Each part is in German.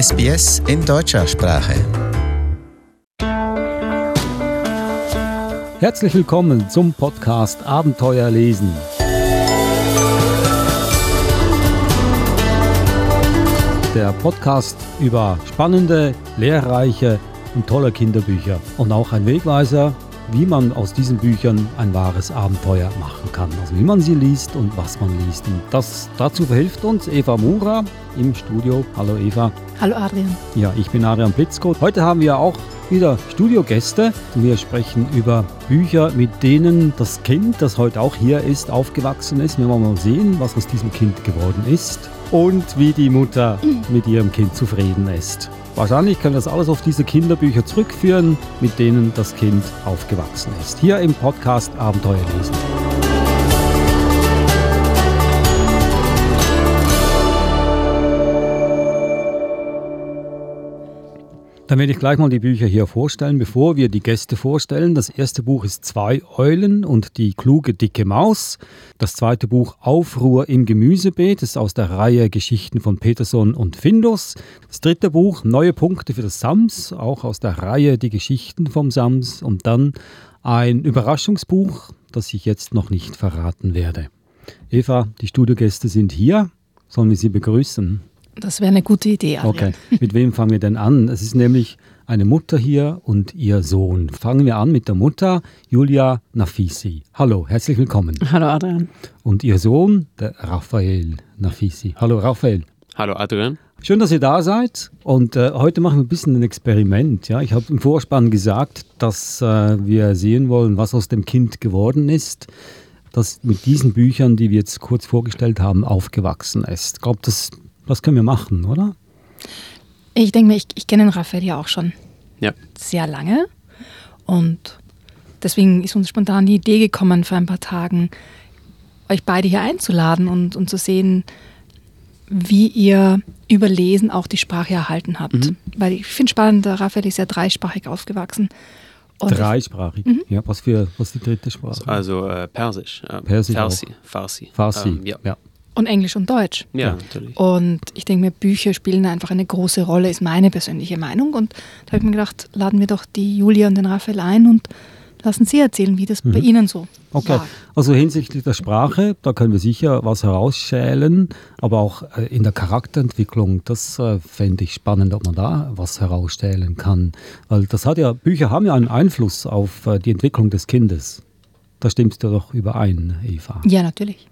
SBS in deutscher Sprache. Herzlich willkommen zum Podcast Abenteuer lesen. Der Podcast über spannende, lehrreiche und tolle Kinderbücher und auch ein Wegweiser wie man aus diesen Büchern ein wahres Abenteuer machen kann. Also wie man sie liest und was man liest. Und das, dazu verhilft uns Eva Mura im Studio. Hallo Eva. Hallo Adrian. Ja, ich bin Adrian Blitzko. Heute haben wir auch wieder Studiogäste. Wir sprechen über Bücher, mit denen das Kind, das heute auch hier ist, aufgewachsen ist. Wir wollen mal sehen, was aus diesem Kind geworden ist und wie die Mutter mit ihrem Kind zufrieden ist. Wahrscheinlich können wir das alles auf diese Kinderbücher zurückführen, mit denen das Kind aufgewachsen ist. Hier im Podcast Abenteuer lesen. Dann werde ich gleich mal die Bücher hier vorstellen, bevor wir die Gäste vorstellen. Das erste Buch ist Zwei Eulen und die kluge dicke Maus. Das zweite Buch Aufruhr im Gemüsebeet ist aus der Reihe Geschichten von Peterson und Findus. Das dritte Buch Neue Punkte für das Sams, auch aus der Reihe Die Geschichten vom Sams. Und dann ein Überraschungsbuch, das ich jetzt noch nicht verraten werde. Eva, die Studiogäste sind hier. Sollen wir sie begrüßen? Das wäre eine gute Idee. Adrian. Okay, mit wem fangen wir denn an? Es ist nämlich eine Mutter hier und ihr Sohn. Fangen wir an mit der Mutter, Julia Nafisi. Hallo, herzlich willkommen. Hallo Adrian. Und ihr Sohn, der Raphael Nafisi. Hallo Raphael. Hallo Adrian. Schön, dass ihr da seid. Und äh, heute machen wir ein bisschen ein Experiment. Ja? Ich habe im Vorspann gesagt, dass äh, wir sehen wollen, was aus dem Kind geworden ist, das mit diesen Büchern, die wir jetzt kurz vorgestellt haben, aufgewachsen ist. Ich glaube, das das können wir machen, oder? Ich denke mir, ich, ich kenne den Raphael ja auch schon ja. sehr lange. Und deswegen ist uns spontan die Idee gekommen, vor ein paar Tagen euch beide hier einzuladen und, und zu sehen, wie ihr über Lesen auch die Sprache erhalten habt. Mhm. Weil ich finde spannend, der Raphael ist ja dreisprachig aufgewachsen. Und Dreisprachig? Mhm. Ja, was für was die dritte Sprache? Also äh, Persisch. Äh, Persisch Farsi. Farsi. Farsi. Ähm, ja. ja. Und Englisch und Deutsch. Ja, natürlich. Und ich denke mir, Bücher spielen einfach eine große Rolle, ist meine persönliche Meinung. Und da habe ich mir gedacht, laden wir doch die Julia und den Raphael ein und lassen sie erzählen, wie das mhm. bei ihnen so Okay, war. also hinsichtlich der Sprache, da können wir sicher was herausschälen, aber auch äh, in der Charakterentwicklung, das äh, fände ich spannend, ob man da was herausstellen kann. Weil das hat ja, Bücher haben ja einen Einfluss auf äh, die Entwicklung des Kindes. Da stimmst du doch überein, Eva. Ja, natürlich.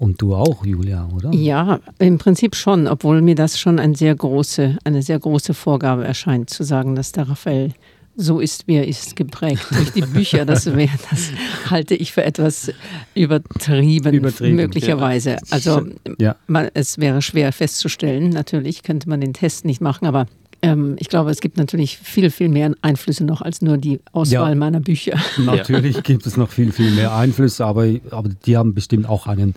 Und du auch, Julia, oder? Ja, im Prinzip schon, obwohl mir das schon eine sehr große, eine sehr große Vorgabe erscheint, zu sagen, dass der Raphael so ist, wie er ist, geprägt durch die Bücher. Das, wär, das halte ich für etwas übertrieben, übertrieben möglicherweise. Also ja. man, es wäre schwer festzustellen. Natürlich könnte man den Test nicht machen, aber ähm, ich glaube, es gibt natürlich viel, viel mehr Einflüsse noch als nur die Auswahl ja, meiner Bücher. Natürlich gibt es noch viel, viel mehr Einflüsse, aber, aber die haben bestimmt auch einen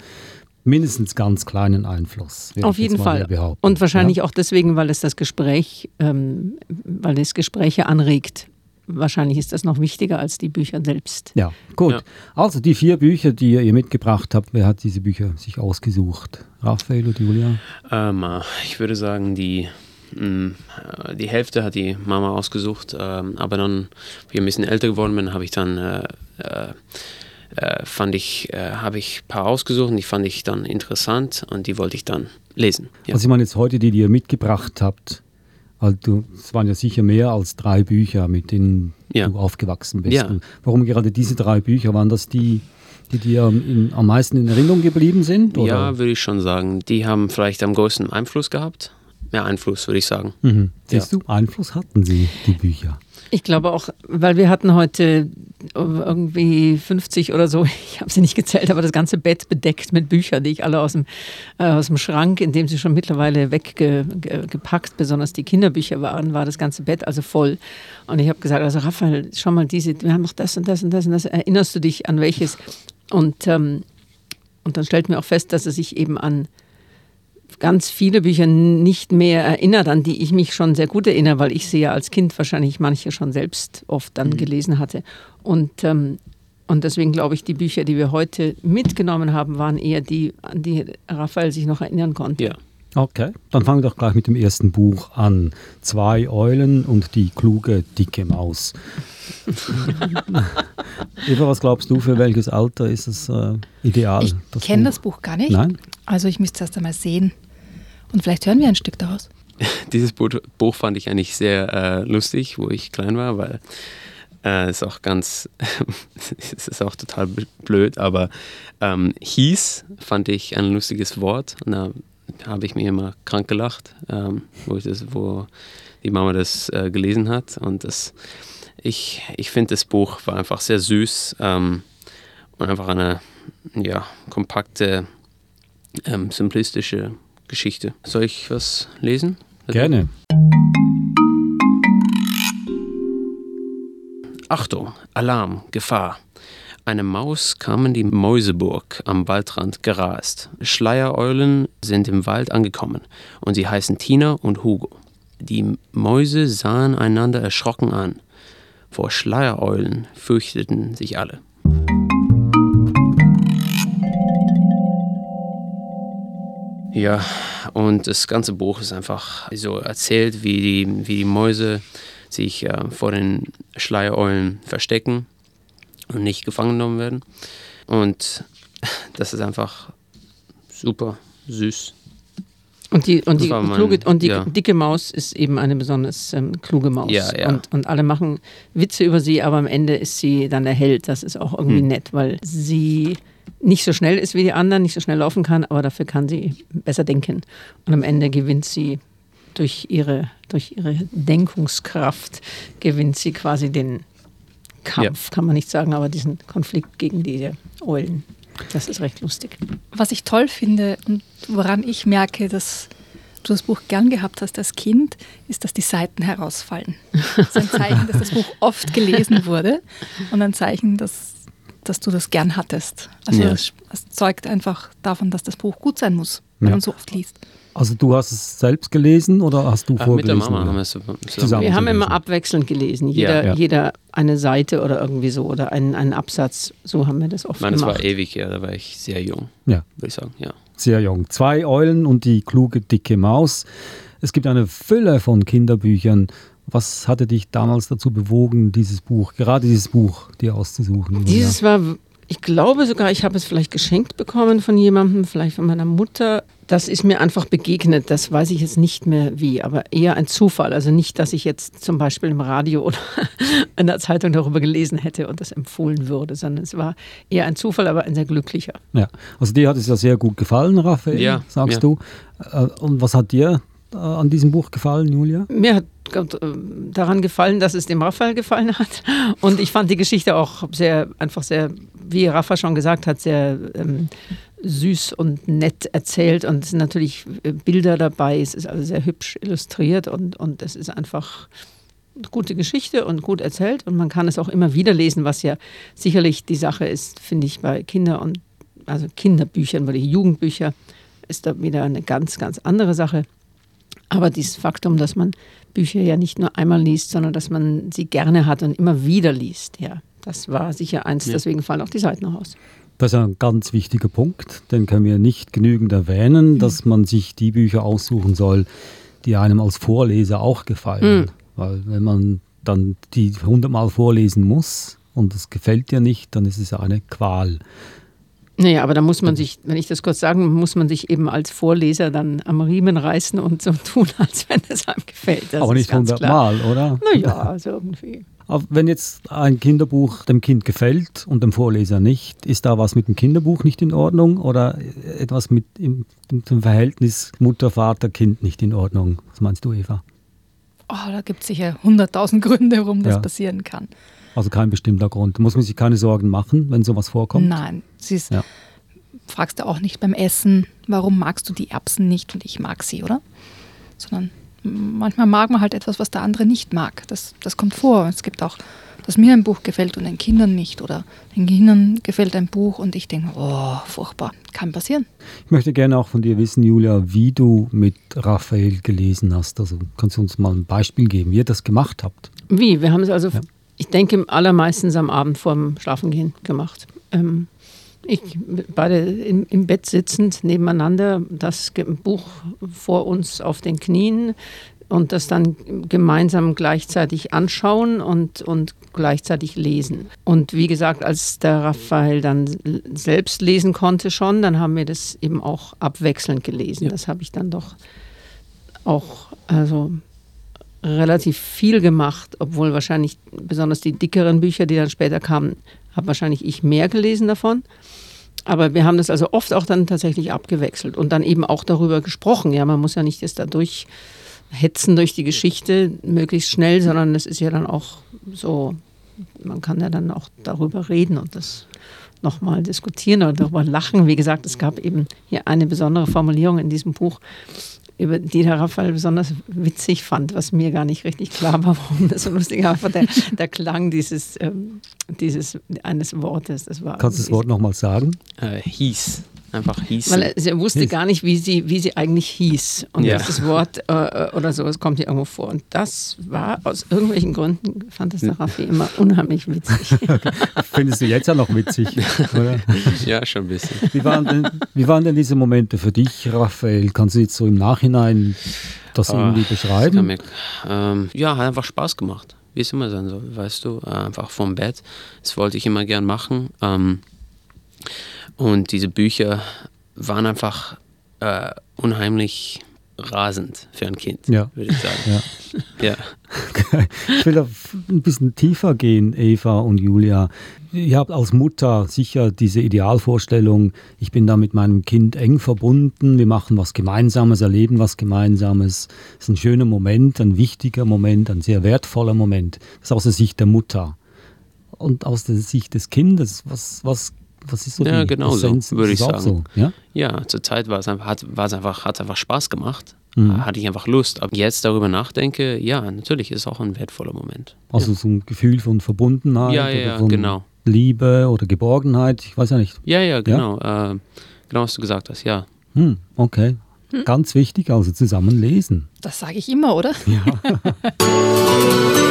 mindestens ganz kleinen Einfluss. Auf jeden Fall. Und wahrscheinlich ja? auch deswegen, weil es das Gespräch, ähm, weil es Gespräche anregt. Wahrscheinlich ist das noch wichtiger als die Bücher selbst. Ja, gut. Ja. Also die vier Bücher, die ihr mitgebracht habt, wer hat diese Bücher sich ausgesucht? Raphael oder Julia? Ähm, ich würde sagen, die die Hälfte hat die Mama ausgesucht, ähm, aber dann, wie ich ein bisschen älter geworden bin, habe ich dann äh, äh, äh, fand ich, habe ich ein paar ausgesucht und die fand ich dann interessant und die wollte ich dann lesen. Ja. Also ich meine jetzt heute, die, die ihr mitgebracht habt, du, es waren ja sicher mehr als drei Bücher, mit denen ja. du aufgewachsen bist. Ja. warum gerade diese drei Bücher? Waren das die, die dir am meisten in Erinnerung geblieben sind? Oder? Ja, würde ich schon sagen. Die haben vielleicht am größten Einfluss gehabt. Mehr Einfluss, würde ich sagen. Mhm. Siehst ja. du, Einfluss hatten sie, die Bücher. Ich glaube auch, weil wir hatten heute irgendwie 50 oder so, ich habe sie nicht gezählt, aber das ganze Bett bedeckt mit Büchern, die ich alle aus dem, äh, aus dem Schrank, in dem sie schon mittlerweile weggepackt, besonders die Kinderbücher waren, war das ganze Bett also voll. Und ich habe gesagt, also Raphael, schau mal, diese, wir haben noch das und das und das und das. Erinnerst du dich an welches? Und, ähm, und dann stellt mir auch fest, dass er sich eben an ganz viele Bücher nicht mehr erinnert, an die ich mich schon sehr gut erinnere, weil ich sie ja als Kind wahrscheinlich manche schon selbst oft dann mhm. gelesen hatte. Und, ähm, und deswegen glaube ich, die Bücher, die wir heute mitgenommen haben, waren eher die, an die Raphael sich noch erinnern konnte. Ja. Okay, dann fangen wir doch gleich mit dem ersten Buch an. Zwei Eulen und die kluge, dicke Maus. Eva, was glaubst du, für welches Alter ist es äh, ideal? Ich kenne das Buch gar nicht. Nein? Also ich müsste es erst einmal sehen. Und vielleicht hören wir ein Stück daraus. Dieses Buch fand ich eigentlich sehr äh, lustig, wo ich klein war, weil äh, ist auch ganz, es ist auch total blöd, aber ähm, hieß fand ich ein lustiges Wort. Und da habe ich mir immer krank gelacht, ähm, wo, das, wo die Mama das äh, gelesen hat. Und das, ich, ich finde, das Buch war einfach sehr süß ähm, und einfach eine ja, kompakte, ähm, simplistische Geschichte. Soll ich was lesen? Gerne. Achtung, Alarm, Gefahr. Eine Maus kam in die Mäuseburg am Waldrand gerast. Schleiereulen sind im Wald angekommen und sie heißen Tina und Hugo. Die Mäuse sahen einander erschrocken an. Vor Schleiereulen fürchteten sich alle. Ja, und das ganze Buch ist einfach so erzählt, wie die, wie die Mäuse sich äh, vor den Schleiereulen verstecken und nicht gefangen genommen werden. Und das ist einfach super süß. Und die, und die, mein, kluge, und die ja. dicke Maus ist eben eine besonders ähm, kluge Maus. Ja, ja. Und, und alle machen Witze über sie, aber am Ende ist sie dann der Held. Das ist auch irgendwie Hm. nett, weil sie nicht so schnell ist wie die anderen, nicht so schnell laufen kann, aber dafür kann sie besser denken. Und am Ende gewinnt sie durch ihre, durch ihre Denkungskraft, gewinnt sie quasi den Kampf, kann man nicht sagen, aber diesen Konflikt gegen diese Eulen. Das ist recht lustig. Was ich toll finde und woran ich merke, dass du das Buch gern gehabt hast als Kind, ist, dass die Seiten herausfallen. Das ist ein Zeichen, dass das Buch oft gelesen wurde und ein Zeichen, dass, dass du das gern hattest. Also Ja. es, es zeugt einfach davon, dass das Buch gut sein muss, wenn Ja. man so oft liest. Also du hast es selbst gelesen oder hast du Ach, mit der Mama haben wir es zusammen. Zusammen. Wir haben gelesen. immer abwechselnd gelesen. Jeder, Ja. jeder eine Seite oder irgendwie so oder einen, einen Absatz. So haben wir das oft Ich meine, das gemacht. war ewig, ja, da war ich sehr jung, Ja, würde ich sagen, ja. sehr jung. Zwei Eulen und die kluge, dicke Maus. Es gibt eine Fülle von Kinderbüchern. Was hatte dich damals dazu bewogen, dieses Buch, gerade dieses Buch, dir auszusuchen? Dieses war, ich glaube sogar, ich habe es vielleicht geschenkt bekommen von jemandem, vielleicht von meiner Mutter. Das ist mir einfach begegnet. Das weiß ich jetzt nicht mehr wie, aber eher ein Zufall. Also nicht, dass ich jetzt zum Beispiel im Radio oder in der Zeitung darüber gelesen hätte und das empfohlen würde, sondern es war eher ein Zufall, aber ein sehr glücklicher. Ja, also dir hat es ja sehr gut gefallen, Raphael, Ja, sagst ja. du. Äh, Und was hat dir äh, an diesem Buch gefallen, Julia? Mir hat daran gefallen, dass es dem Raphael gefallen hat. Und ich fand die Geschichte auch sehr, einfach sehr, wie Rafa schon gesagt hat, sehr ähm, süß und nett erzählt. Und es sind natürlich äh, Bilder dabei. Es ist also sehr hübsch illustriert und, und es ist einfach eine gute Geschichte und gut erzählt. Und man kann es auch immer wieder lesen, was ja sicherlich die Sache ist, finde ich, bei Kinder- und also Kinderbüchern, weil die Jugendbücher ist da wieder eine ganz, ganz andere Sache. Aber dieses Faktum, dass man Bücher ja nicht nur einmal liest, sondern dass man sie gerne hat und immer wieder liest, ja, das war sicher eins. Ja. Deswegen fallen auch die Seiten raus. Das ist ein ganz wichtiger Punkt, den können wir nicht genügend erwähnen, dass man sich die Bücher aussuchen soll, die einem als Vorleser auch gefallen. Mhm. Weil wenn man dann die hundertmal vorlesen muss und es gefällt dir nicht, dann ist es ja eine Qual. Naja, aber da muss man sich, wenn ich das kurz sagen, muss man sich eben als Vorleser dann am Riemen reißen und so tun, als wenn es einem gefällt. Das Aber nicht hundertmal, oder? Naja, also irgendwie. Aber wenn jetzt ein Kinderbuch dem Kind gefällt und dem Vorleser nicht, ist da was mit dem Kinderbuch nicht in Ordnung oder etwas mit dem Verhältnis Mutter, Vater, Kind nicht in Ordnung? Was meinst du, Eva? Oh, da gibt es sicher hunderttausend Gründe, warum das Ja. passieren kann. Also kein bestimmter Grund. Muss man sich keine Sorgen machen, wenn sowas vorkommt? Nein, sie ist, Ja. fragst du auch nicht beim Essen, warum magst du die Erbsen nicht und ich mag sie, oder? Sondern manchmal mag man halt etwas, was der andere nicht mag. Das, das kommt vor. Es gibt auch, dass mir ein Buch gefällt und den Kindern nicht. Oder den Kindern gefällt ein Buch und ich denke, oh, furchtbar, kann passieren. Ich möchte gerne auch von dir wissen, Julia, wie du mit Raphael gelesen hast. Also kannst du uns mal ein Beispiel geben, wie ihr das gemacht habt? Wie? Wir haben es also, Ja. Ich denke, allermeistens am Abend vorm Schlafengehen gemacht. Ähm, Ich, beide im, im Bett sitzend nebeneinander, das Buch vor uns auf den Knien und das dann gemeinsam gleichzeitig anschauen und, und gleichzeitig lesen. Und wie gesagt, als der Raphael dann selbst lesen konnte schon, dann haben wir das eben auch abwechselnd gelesen. Ja. Das habe ich dann doch auch also relativ viel gemacht, obwohl wahrscheinlich besonders die dickeren Bücher, die dann später kamen, habe wahrscheinlich ich mehr gelesen davon. Aber wir haben das also oft auch dann tatsächlich abgewechselt und dann eben auch darüber gesprochen. Ja, man muss ja nicht jetzt dadurch hetzen durch die Geschichte möglichst schnell, sondern es ist ja dann auch so, man kann ja dann auch darüber reden und das nochmal diskutieren oder darüber lachen. Wie gesagt, es gab eben hier eine besondere Formulierung in diesem Buch, über die der Raphael besonders witzig fand, was mir gar nicht richtig klar war, warum das so lustig war. Einfach der, der Klang dieses, ähm, dieses eines Wortes. Das war Kannst du das Wort nochmal sagen? Äh, hieß einfach hieß. Weil er, sie wusste gar nicht, wie sie, wie sie eigentlich hieß. Und ja. das Wort äh, äh, oder so, es kommt hier irgendwo vor. Und das war aus irgendwelchen Gründen, fand es der Raffi immer unheimlich witzig. Findest du jetzt ja noch witzig, oder? Ja, schon ein bisschen. Wie waren, denn, wie waren denn diese Momente für dich, Raphael? Kannst du jetzt so im Nachhinein das oh, irgendwie beschreiben? Mir, ähm, ja, hat einfach Spaß gemacht wie es immer sein soll, weißt du, einfach vom Bett. Das wollte ich immer gern machen. Ähm, und diese Bücher waren einfach äh, unheimlich rasend für ein Kind, ja. würde ich sagen. Ja. ja. Ich will ein bisschen tiefer gehen, Eva und Julia. Ihr habt als Mutter sicher diese Idealvorstellung, ich bin da mit meinem Kind eng verbunden, wir machen was Gemeinsames, erleben was Gemeinsames. Das ist ein schöner Moment, ein wichtiger Moment, ein sehr wertvoller Moment. Das ist aus der Sicht der Mutter. Und aus der Sicht des Kindes, was, was was ist so ja, genau so, würde ich sagen. So, ja? ja, zur Zeit war es einfach, hat es einfach, hat's einfach Spaß gemacht. Mhm. Hatte ich einfach Lust. Aber jetzt darüber nachdenke, ja, natürlich ist es auch ein wertvoller Moment. Also ja. so ein Gefühl von Verbundenheit ja, ja, oder von genau. Liebe oder Geborgenheit, ich weiß ja nicht. Ja, ja, genau. Äh, genau, was du gesagt hast, ja. Hm, okay. Hm? Ganz wichtig, also zusammen lesen. Das sage ich immer, oder? Ja.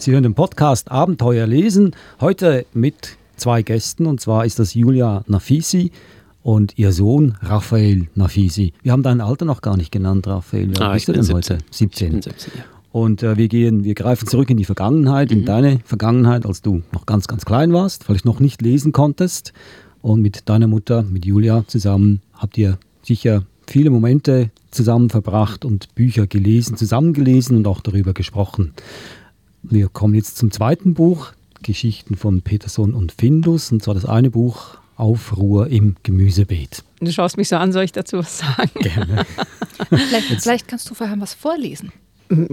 Sie hören den Podcast Abenteuer lesen. Heute mit zwei Gästen und zwar ist das Julia Nafisi und ihr Sohn Raphael Nafisi. Wir haben dein Alter noch gar nicht genannt, Raphael. Wie ah, bist du denn 17. heute? 17. 17 ja. Und äh, wir gehen, wir greifen zurück in die Vergangenheit, mhm. in deine Vergangenheit, als du noch ganz, ganz klein warst, vielleicht noch nicht lesen konntest. Und mit deiner Mutter, mit Julia zusammen, habt ihr sicher viele Momente zusammen verbracht und Bücher gelesen, zusammengelesen und auch darüber gesprochen. Wir kommen jetzt zum zweiten Buch, Geschichten von Peterson und Findus, und zwar das eine Buch Aufruhr im Gemüsebeet. Du schaust mich so an, soll ich dazu was sagen? Gerne. vielleicht, vielleicht, kannst du vorher was vorlesen.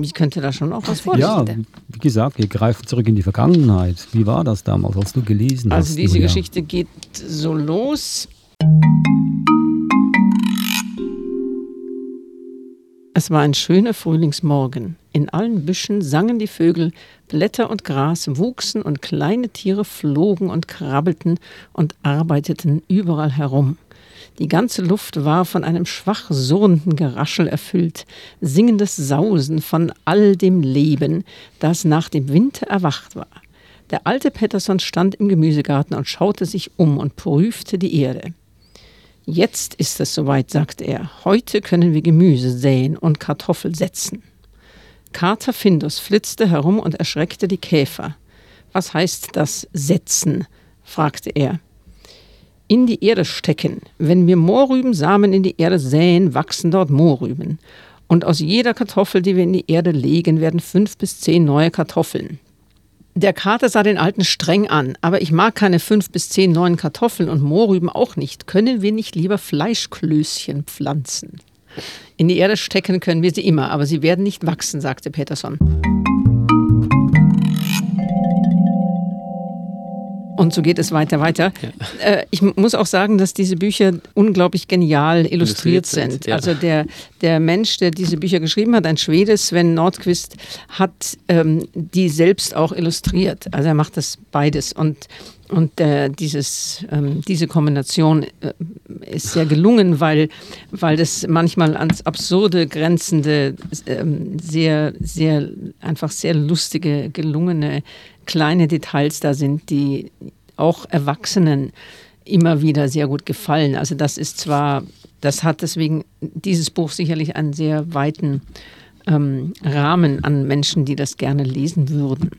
Ich könnte da schon auch was vorlesen. Ja, wie gesagt, wir greifen zurück in die Vergangenheit. Wie war das damals, als du gelesen also hast? Also diese Julia? Geschichte geht so los. Es war ein schöner Frühlingsmorgen. In allen Büschen sangen die Vögel, Blätter und Gras wuchsen und kleine Tiere flogen und krabbelten und arbeiteten überall herum. Die ganze Luft war von einem schwach surrenden Geraschel erfüllt, singendes Sausen von all dem Leben, das nach dem Winter erwacht war. Der alte Pettersson stand im Gemüsegarten und schaute sich um und prüfte die Erde. Jetzt ist es soweit, sagte er. Heute können wir Gemüse säen und Kartoffel setzen. Kater Findus flitzte herum und erschreckte die Käfer. Was heißt das setzen? fragte er. In die Erde stecken. Wenn wir Mohrrübensamen in die Erde säen, wachsen dort Mohrrüben. Und aus jeder Kartoffel, die wir in die Erde legen, werden fünf bis zehn neue Kartoffeln. Der Kater sah den Alten streng an, aber ich mag keine fünf bis zehn neuen Kartoffeln und Mohrrüben auch nicht. Können wir nicht lieber Fleischklößchen pflanzen? In die Erde stecken können wir sie immer, aber sie werden nicht wachsen, sagte Peterson. Und so geht es weiter, weiter. Ja. Äh, ich muss auch sagen, dass diese Bücher unglaublich genial illustriert, illustriert sind. sind. Ja. Also der, der Mensch, der diese Bücher geschrieben hat, ein Schwede, Sven Nordquist, hat ähm, die selbst auch illustriert. Also er macht das beides. Und und äh, dieses, ähm, diese Kombination äh, ist sehr gelungen, weil, weil das manchmal ans Absurde grenzende, äh, sehr, sehr, einfach sehr lustige, gelungene kleine Details da sind, die auch Erwachsenen immer wieder sehr gut gefallen. Also das ist zwar, das hat deswegen dieses Buch sicherlich einen sehr weiten ähm, Rahmen an Menschen, die das gerne lesen würden.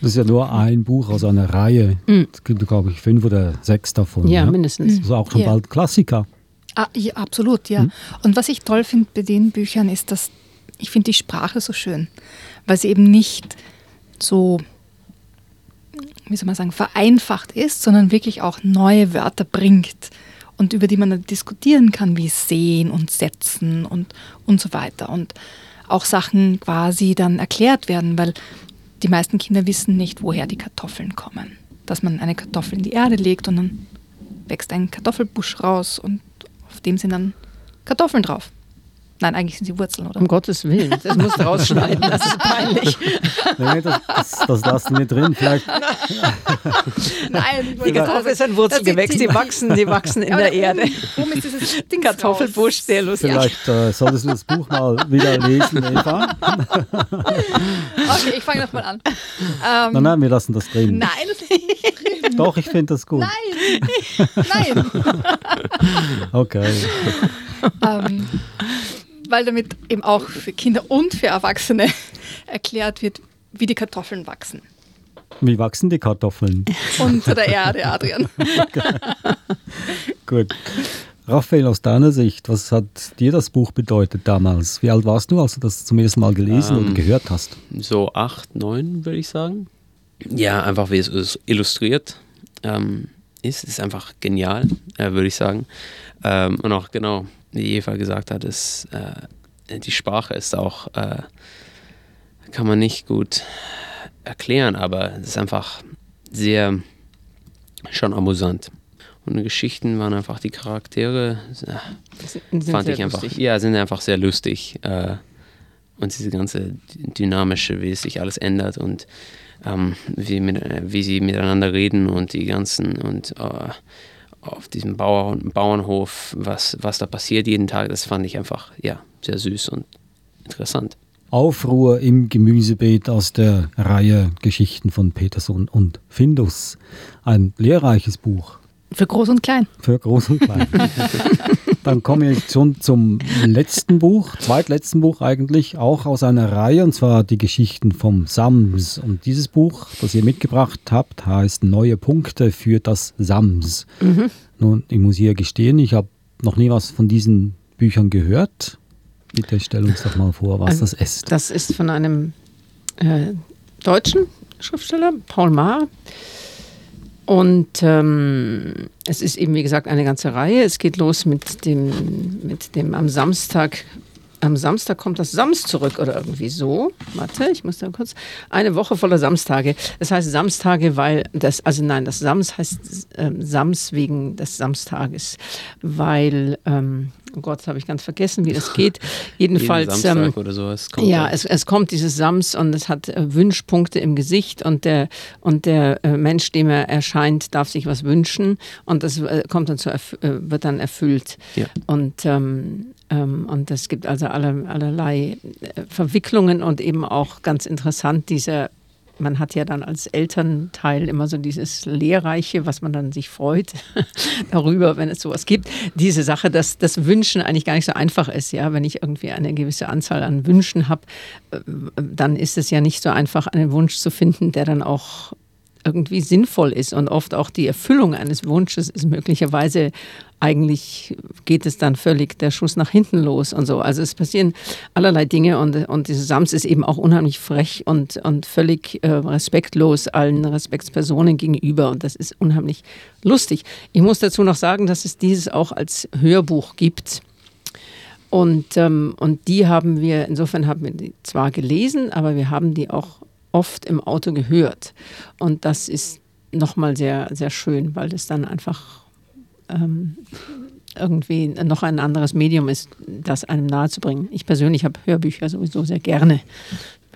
Das ist ja nur ein Buch aus einer Reihe. Mhm. Es gibt, glaube ich, fünf oder sechs davon. Ja, ja? mindestens. Also auch schon ja. bald Klassiker. Ah, ja, absolut, ja. Mhm. Und was ich toll finde bei den Büchern ist, dass ich finde die Sprache so schön, weil sie eben nicht so, wie soll man sagen, vereinfacht ist, sondern wirklich auch neue Wörter bringt und über die man dann diskutieren kann, wie sehen und setzen und, und so weiter. Und auch Sachen quasi dann erklärt werden, weil die meisten Kinder wissen nicht, woher die Kartoffeln kommen. Dass man eine Kartoffel in die Erde legt und dann wächst ein Kartoffelbusch raus und auf dem sind dann Kartoffeln drauf. Nein, eigentlich sind sie Wurzeln, oder? Um Gottes Willen, das musst du rausschneiden, das ist peinlich. Nee, das, das, das lassen wir drin. Vielleicht. Nein, die Kartoffel ist ein Wurzelgewächs, die wachsen, die wachsen in der Erde. Warum ist dieses Ding Kartoffelbusch sehr lustig? Vielleicht äh, solltest du das Buch mal wieder lesen, Eva. okay, ich fange nochmal an. Ähm, nein, nein, wir lassen das drin. Nein, das ist nicht drin. Doch, ich finde das gut. Nein, nein. okay. Ähm, weil damit eben auch für Kinder und für Erwachsene erklärt wird, wie die Kartoffeln wachsen. Wie wachsen die Kartoffeln? Unter der Erde, Adrian. Gut. Raphael, aus deiner Sicht, was hat dir das Buch bedeutet damals? Wie alt warst du, als du das zum ersten Mal gelesen ähm, und gehört hast? So acht, neun, würde ich sagen. Ja, einfach wie es illustriert ähm, ist, ist einfach genial, äh, würde ich sagen. Ähm, und auch genau, wie Eva gesagt hat, ist, äh, die Sprache ist auch, äh, kann man nicht gut erklären, aber es ist einfach sehr schon amüsant. Und die Geschichten waren einfach die Charaktere, äh, fand ich einfach, lustig. ja, sind einfach sehr lustig. Äh, und diese ganze dynamische, wie es sich alles ändert und ähm, wie, mit, wie sie miteinander reden und die ganzen und äh, auf diesem Bauern, Bauernhof, was, was da passiert jeden Tag, das fand ich einfach ja, sehr süß und interessant. Aufruhr im Gemüsebeet aus der Reihe Geschichten von Peterson und Findus. Ein lehrreiches Buch. Für Groß und Klein. Für Groß und Klein. Dann komme ich schon zum letzten Buch, zweitletzten Buch eigentlich, auch aus einer Reihe, und zwar die Geschichten vom Sams. Und dieses Buch, das ihr mitgebracht habt, heißt Neue Punkte für das Sams. Mhm. Nun, ich muss hier gestehen, ich habe noch nie was von diesen Büchern gehört. Bitte stell uns doch mal vor, was das ist. Das ist von einem äh, deutschen Schriftsteller, Paul Maar. Und ähm, es ist eben, wie gesagt, eine ganze Reihe. Es geht los mit dem, mit dem am Samstag. Am Samstag kommt das Sams zurück oder irgendwie so. Warte, ich muss da kurz. Eine Woche voller Samstage. Das heißt Samstage, weil das, also nein, das Sams heißt ähm, Sams wegen des Samstages, weil ähm, oh Gott, habe ich ganz vergessen, wie das geht. Jedenfalls. Ähm, oder so, es kommt ja, es, es, kommt dieses Sams und es hat äh, Wünschpunkte im Gesicht und der, und der äh, Mensch, dem er erscheint, darf sich was wünschen und das äh, kommt dann zu, äh, wird dann erfüllt. Ja. Und, ähm, ähm, und es gibt also alle, allerlei äh, Verwicklungen und eben auch ganz interessant dieser man hat ja dann als Elternteil immer so dieses Lehrreiche, was man dann sich freut darüber, wenn es sowas gibt. Diese Sache, dass das Wünschen eigentlich gar nicht so einfach ist. Ja, wenn ich irgendwie eine gewisse Anzahl an Wünschen habe, äh, dann ist es ja nicht so einfach, einen Wunsch zu finden, der dann auch irgendwie sinnvoll ist. Und oft auch die Erfüllung eines Wunsches ist möglicherweise eigentlich geht es dann völlig der Schuss nach hinten los und so. Also es passieren allerlei Dinge und, und diese Sams ist eben auch unheimlich frech und, und völlig äh, respektlos allen Respektspersonen gegenüber und das ist unheimlich lustig. Ich muss dazu noch sagen, dass es dieses auch als Hörbuch gibt. Und, ähm, und die haben wir, insofern haben wir die zwar gelesen, aber wir haben die auch oft im Auto gehört. Und das ist nochmal sehr, sehr schön, weil das dann einfach ähm, irgendwie noch ein anderes Medium ist, das einem nahezubringen. Ich persönlich habe Hörbücher sowieso sehr gerne.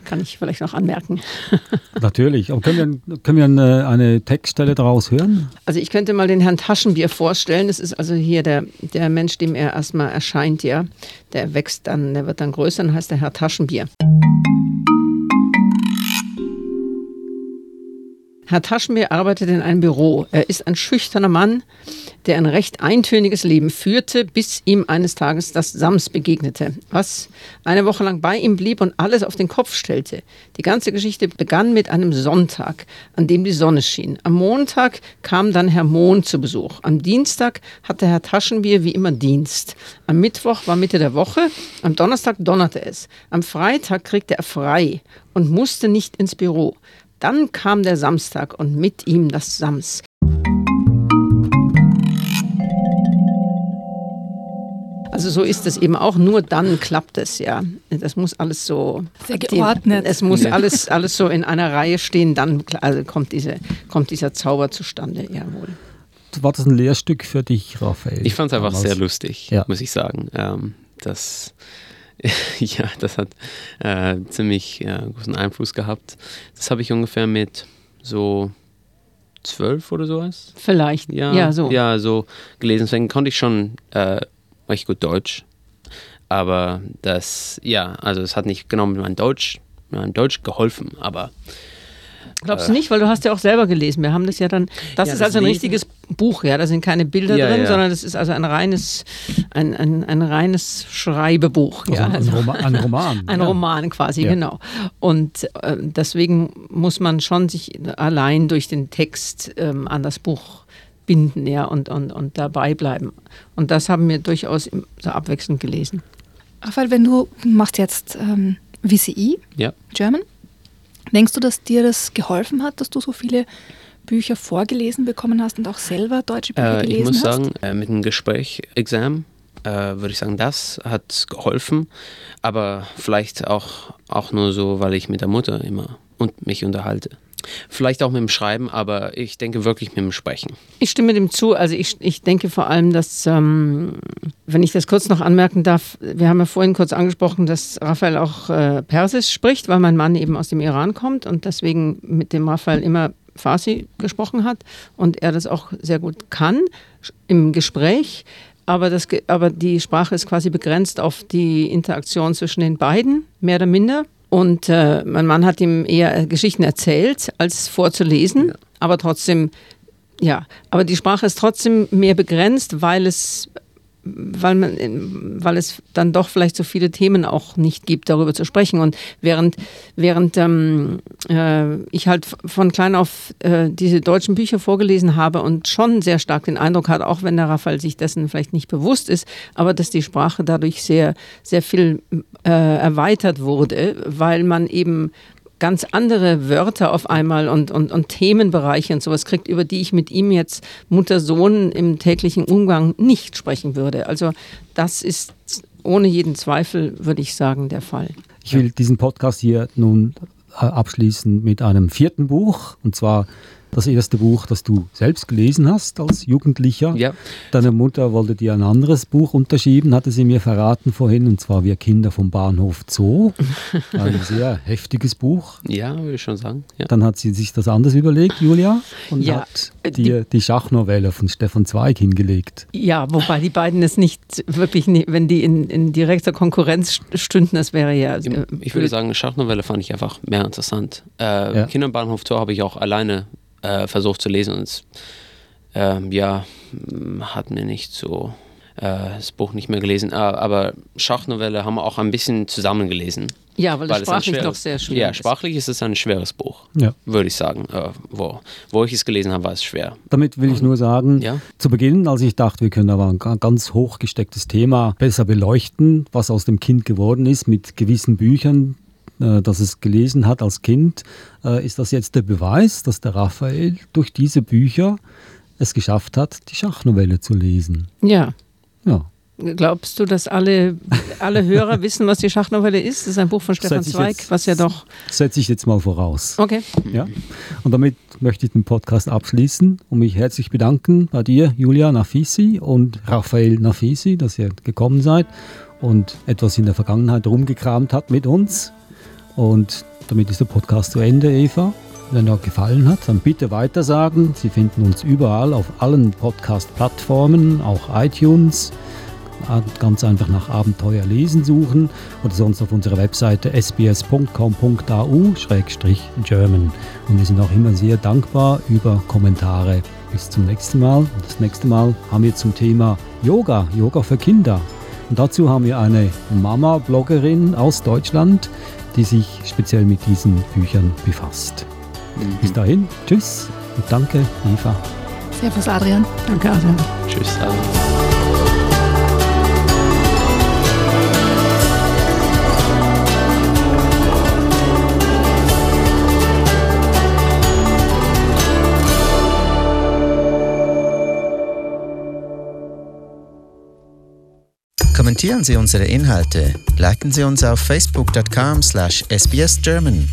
Kann ich vielleicht noch anmerken. Natürlich. Aber können wir, können wir eine, eine, Textstelle daraus hören? Also ich könnte mal den Herrn Taschenbier vorstellen. Das ist also hier der, der Mensch, dem er erstmal erscheint, ja. Der wächst dann, der wird dann größer und heißt der Herr Taschenbier. Herr Taschenbier arbeitet in einem Büro. Er ist ein schüchterner Mann, der ein recht eintöniges Leben führte, bis ihm eines Tages das Sams begegnete, was eine Woche lang bei ihm blieb und alles auf den Kopf stellte. Die ganze Geschichte begann mit einem Sonntag, an dem die Sonne schien. Am Montag kam dann Herr Mohn zu Besuch. Am Dienstag hatte Herr Taschenbier wie immer Dienst. Am Mittwoch war Mitte der Woche, am Donnerstag donnerte es. Am Freitag kriegte er frei und musste nicht ins Büro. Dann kam der Samstag und mit ihm das Sams. Also so ist es eben auch, nur dann klappt es, ja. Das muss alles so sehr geordnet. Es muss alles, alles so in einer Reihe stehen, dann also kommt, diese, kommt dieser Zauber zustande, jawohl. War das ein Lehrstück für dich, Raphael? Ich fand es einfach sehr lustig, ja. muss ich sagen. Ähm, das ja, das hat äh, ziemlich äh, großen Einfluss gehabt. Das habe ich ungefähr mit so zwölf oder sowas. Vielleicht, ja, ja, so. Ja, so gelesen. Deswegen konnte ich schon äh, recht gut Deutsch. Aber das, ja, also es hat nicht genau mit meinem Deutsch, mit meinem Deutsch geholfen, aber Glaubst du nicht? Weil du hast ja auch selber gelesen. Wir haben das ja dann. Das ja, ist das also ein Lesen. richtiges Buch, ja. Da sind keine Bilder ja, drin, ja. sondern das ist also ein reines, ein, ein, ein reines Schreibebuch. Also ja. ein, Roma, ein Roman. ein Roman quasi, genau. Und äh, deswegen muss man schon sich allein durch den Text ähm, an das Buch binden, ja, und, und, und dabei bleiben. Und das haben wir durchaus so abwechselnd gelesen. Raphael, wenn du machst jetzt ähm, VCI, ja. German, Denkst du, dass dir das geholfen hat, dass du so viele Bücher vorgelesen bekommen hast und auch selber deutsche Bücher äh, gelesen hast? Ich muss sagen, äh, mit dem Gespräch, Exam, äh, würde ich sagen, das hat geholfen. Aber vielleicht auch, auch nur so, weil ich mit der Mutter immer und mich unterhalte. Vielleicht auch mit dem Schreiben, aber ich denke wirklich mit dem Sprechen. Ich stimme dem zu. Also ich, ich denke vor allem, dass, ähm, wenn ich das kurz noch anmerken darf, wir haben ja vorhin kurz angesprochen, dass Raphael auch äh, Persisch spricht, weil mein Mann eben aus dem Iran kommt und deswegen mit dem Raphael immer Farsi gesprochen hat und er das auch sehr gut kann im Gespräch. Aber, das, aber die Sprache ist quasi begrenzt auf die Interaktion zwischen den beiden, mehr oder minder. Und äh, mein Mann hat ihm eher Geschichten erzählt, als vorzulesen, ja. aber trotzdem, ja, aber die Sprache ist trotzdem mehr begrenzt, weil es weil, man, weil es dann doch vielleicht so viele Themen auch nicht gibt, darüber zu sprechen. Und während, während ähm, äh, ich halt von klein auf äh, diese deutschen Bücher vorgelesen habe und schon sehr stark den Eindruck hatte, auch wenn der Raphael sich dessen vielleicht nicht bewusst ist, aber dass die Sprache dadurch sehr, sehr viel äh, erweitert wurde, weil man eben ganz andere Wörter auf einmal und, und, und Themenbereiche und sowas kriegt, über die ich mit ihm jetzt Mutter-Sohn im täglichen Umgang nicht sprechen würde. Also das ist ohne jeden Zweifel, würde ich sagen, der Fall. Ich will diesen Podcast hier nun äh, abschließen mit einem vierten Buch, und zwar das erste Buch, das du selbst gelesen hast als Jugendlicher. Ja. Deine Mutter wollte dir ein anderes Buch unterschieben, hatte sie mir verraten vorhin, und zwar Wir Kinder vom Bahnhof Zoo. Ein sehr heftiges Buch. Ja, würde ich schon sagen. Ja. Dann hat sie sich das anders überlegt, Julia, und ja, hat dir die, die Schachnovelle von Stefan Zweig hingelegt. Ja, wobei die beiden es nicht wirklich, wenn die in, in direkter Konkurrenz stünden, das wäre ja. Äh, ich würde sagen, Schachnovelle fand ich einfach mehr interessant. Äh, ja. Kinderbahnhof Zoo habe ich auch alleine äh, versucht zu lesen und es, äh, ja, hat mir nicht so äh, das Buch nicht mehr gelesen. Aber Schachnovelle haben wir auch ein bisschen zusammen gelesen. Ja, weil, weil es sprachlich doch sehr schwer Ja, sprachlich ist es ein schweres Buch, ja. würde ich sagen. Äh, wo, wo ich es gelesen habe, war es schwer. Damit will ich nur sagen, ja? zu Beginn, als ich dachte, wir können aber ein ganz hochgestecktes Thema besser beleuchten, was aus dem Kind geworden ist mit gewissen Büchern, äh, das es gelesen hat als Kind, äh, ist das jetzt der Beweis, dass der Raphael durch diese Bücher es geschafft hat, die Schachnovelle zu lesen. Ja. Ja. Glaubst du, dass alle, alle Hörer wissen, was die Schachnovelle ist? Das ist ein Buch von Stefan Zweig, jetzt, was ja doch. Setze ich jetzt mal voraus. Okay. Ja. Und damit möchte ich den Podcast abschließen und mich herzlich bedanken bei dir, Julia Nafisi und Raphael Nafisi, dass ihr gekommen seid und etwas in der Vergangenheit rumgekramt habt mit uns. Und damit ist der Podcast zu Ende, Eva. Wenn er gefallen hat, dann bitte weitersagen. Sie finden uns überall auf allen Podcast-Plattformen, auch iTunes. Ganz einfach nach Abenteuer lesen suchen oder sonst auf unserer Webseite sbs.com.au-german. Und wir sind auch immer sehr dankbar über Kommentare. Bis zum nächsten Mal. Und das nächste Mal haben wir zum Thema Yoga, Yoga für Kinder. Und dazu haben wir eine Mama-Bloggerin aus Deutschland, die sich speziell mit diesen Büchern befasst. Mhm. Bis dahin, tschüss und danke, Eva. Servus, Adrian. Danke, Adrian. Tschüss, Adrian. Sie unsere Inhalte, liken Sie uns auf facebook.com/sbsgerman